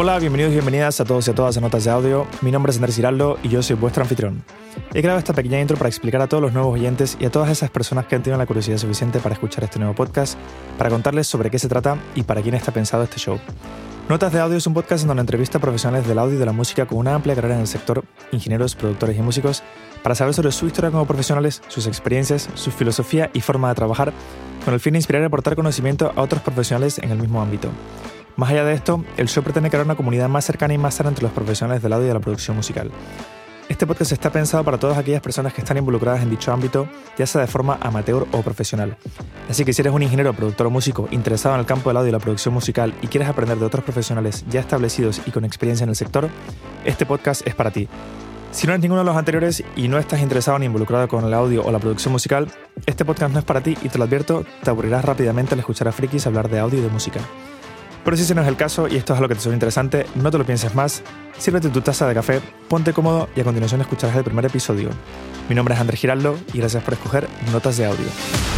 Hola, bienvenidos y bienvenidas a todos y a todas a Notas de Audio. Mi nombre es Andrés Giraldo y yo soy vuestro anfitrión. He grabado esta pequeña intro para explicar a todos los nuevos oyentes y a todas esas personas que han tenido la curiosidad suficiente para escuchar este nuevo podcast, para contarles sobre qué se trata y para quién está pensado este show. Notas de Audio es un podcast en donde entrevista a profesionales del audio y de la música con una amplia carrera en el sector, ingenieros, productores y músicos, para saber sobre su historia como profesionales, sus experiencias, su filosofía y forma de trabajar, con el fin de inspirar y aportar conocimiento a otros profesionales en el mismo ámbito. Más allá de esto, el show pretende crear una comunidad más cercana y más sana entre los profesionales del audio y de la producción musical. Este podcast está pensado para todas aquellas personas que están involucradas en dicho ámbito, ya sea de forma amateur o profesional. Así que si eres un ingeniero, productor o músico interesado en el campo del audio y la producción musical y quieres aprender de otros profesionales ya establecidos y con experiencia en el sector, este podcast es para ti. Si no eres ninguno de los anteriores y no estás interesado ni involucrado con el audio o la producción musical, este podcast no es para ti y te lo advierto, te aburrirás rápidamente al escuchar a frikis hablar de audio y de música. Pero si ese no es el caso y esto es algo que te suena interesante, no te lo pienses más, sírvete tu taza de café, ponte cómodo y a continuación escucharás el primer episodio. Mi nombre es Andrés Giraldo y gracias por escoger Notas de Audio.